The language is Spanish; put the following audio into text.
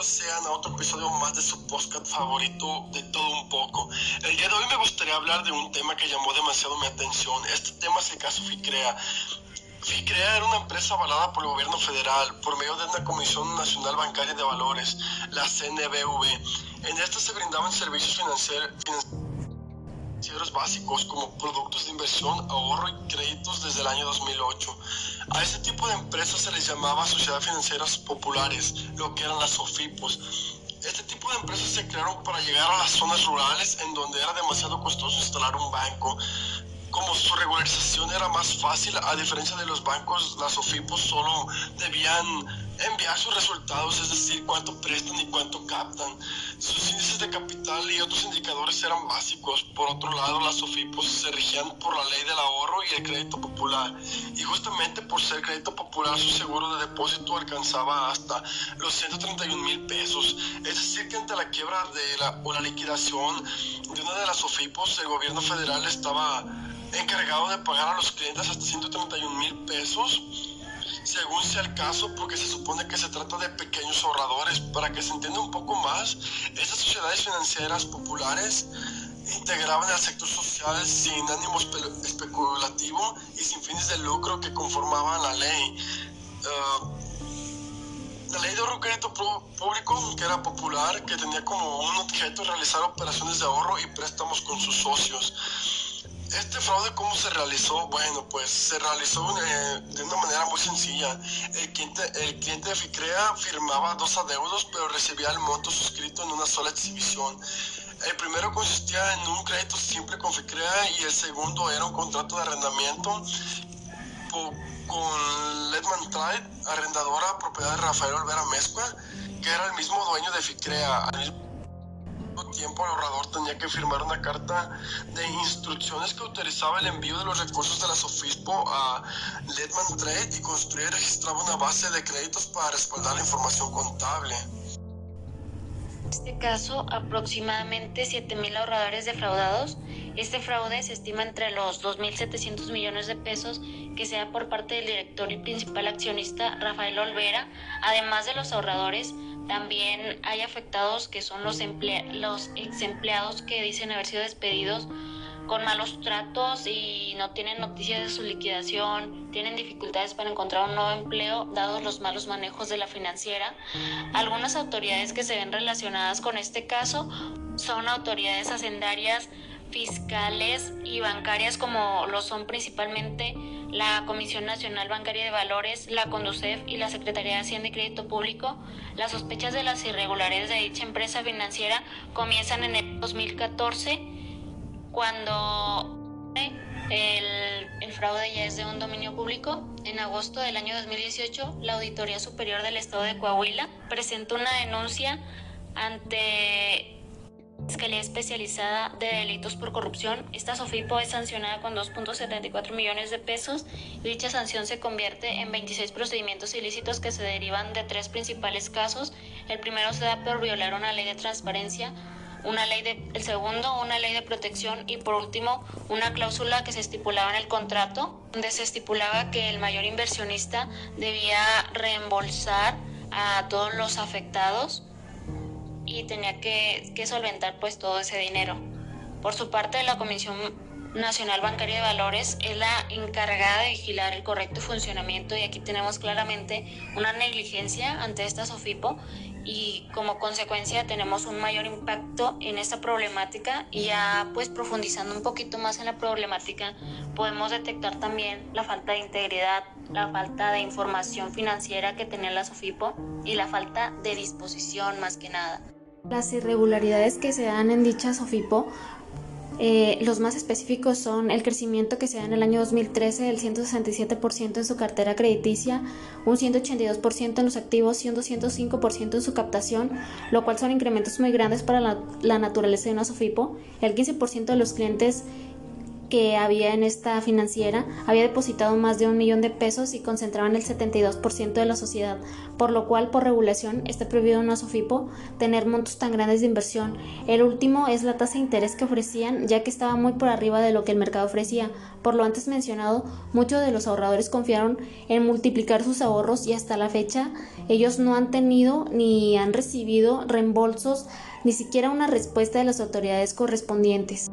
bienvenidos sean a otro episodio más de su podcast favorito de todo un poco. El día de hoy me gustaría hablar de un tema que llamó demasiado mi atención. Este tema es el caso FICREA. FICREA era una empresa avalada por el gobierno federal por medio de una Comisión Nacional Bancaria de Valores, la CNBV. En esta se brindaban servicios financieros financieros básicos como productos de inversión, ahorro y créditos desde el año 2008. A este tipo de empresas se les llamaba sociedades financieras populares, lo que eran las SOFIPOS. Este tipo de empresas se crearon para llegar a las zonas rurales en donde era demasiado costoso instalar un banco. Como su regularización era más fácil, a diferencia de los bancos, las SOFIPOS solo debían enviar sus resultados, es decir, cuánto prestan y cuánto captan. Sus índices de capital y otros indicadores eran básicos. Por otro lado, las SOFIPOS se regían por la ley del ahorro y el crédito popular. Y justamente por ser crédito popular, su seguro de depósito alcanzaba hasta los 131 mil pesos. Es decir, que ante la quiebra de la, o la liquidación de una de las SOFIPOS, el gobierno federal estaba encargado de pagar a los clientes hasta 131 mil pesos según sea el caso, porque se supone que se trata de pequeños ahorradores. Para que se entienda un poco más, estas sociedades financieras populares integraban al sector social sin ánimo especulativo y sin fines de lucro que conformaban la ley. Ah, la ley de ahorro crédito público, que era popular, que tenía como un objeto realizar operaciones de ahorro y préstamos con sus socios. Este fraude, ¿cómo se realizó? Bueno, pues se realizó eh, de una manera muy sencilla. El cliente, el cliente de FICREA firmaba dos adeudos, pero recibía el monto suscrito en una sola exhibición. El primero consistía en un crédito simple con FICREA y el segundo era un contrato de arrendamiento con Letman Trade, arrendadora propiedad de Rafael Olvera Mezcua, que era el mismo dueño de FICREA tiempo el ahorrador tenía que firmar una carta de instrucciones que autorizaba el envío de los recursos de la Sofispo a Letman Trade y construir y registraba una base de créditos para respaldar la información contable. En este caso, aproximadamente 7.000 ahorradores defraudados. Este fraude se estima entre los 2.700 millones de pesos que sea por parte del director y principal accionista Rafael Olvera, además de los ahorradores también hay afectados que son los, los ex empleados que dicen haber sido despedidos con malos tratos y no tienen noticias de su liquidación, tienen dificultades para encontrar un nuevo empleo dados los malos manejos de la financiera. Algunas autoridades que se ven relacionadas con este caso son autoridades hacendarias, fiscales y bancarias como lo son principalmente la Comisión Nacional Bancaria de Valores, la CONDUCEF y la Secretaría de Hacienda y Crédito Público, las sospechas de las irregularidades de dicha empresa financiera comienzan en el 2014, cuando el, el, fraude ya es de un dominio público. En agosto del año 2018, la Auditoría Superior del Estado de Coahuila presentó una denuncia ante Fiscalía Especializada de Delitos por Corrupción. Esta SOFIPO es sancionada con 2.74 millones de pesos dicha sanción se convierte en 26 procedimientos ilícitos que se derivan de tres principales casos. El primero se da por violar una ley de transparencia, una ley de, el segundo, una ley de protección y por último, una cláusula que se estipulaba en el contrato, donde se estipulaba que el mayor inversionista debía reembolsar a todos los afectados y tenía que, solventar pues todo ese dinero. Por su parte, la Comisión Nacional Bancaria de Valores es la encargada de vigilar el correcto funcionamiento y aquí tenemos claramente una negligencia ante esta SOFIPO y como consecuencia tenemos un mayor impacto en esta problemática y ya pues profundizando un poquito más en la problemática podemos detectar también la falta de integridad, la falta de información financiera que tenía la SOFIPO y la falta de disposición más que nada. Las irregularidades que se dan en dicha SOFIPO, eh, los más específicos son el crecimiento que se da en el año 2013 del 167% en su cartera crediticia, un 182% en los activos y un 205% en su captación, lo cual son incrementos muy grandes para la, la naturaleza de una SOFIPO. El 15% de los clientes que había en esta financiera había depositado más de un millón de pesos y concentraban el 72% de la sociedad, por lo cual por regulación está prohibido en una SOFIPO tener montos tan grandes de inversión. El último es la tasa de interés que ofrecían, ya que estaba muy por arriba de lo que el mercado ofrecía. Por lo antes mencionado, muchos de los ahorradores confiaron en multiplicar sus ahorros y hasta la fecha ellos no han tenido ni han recibido reembolsos ni siquiera una respuesta de las autoridades correspondientes.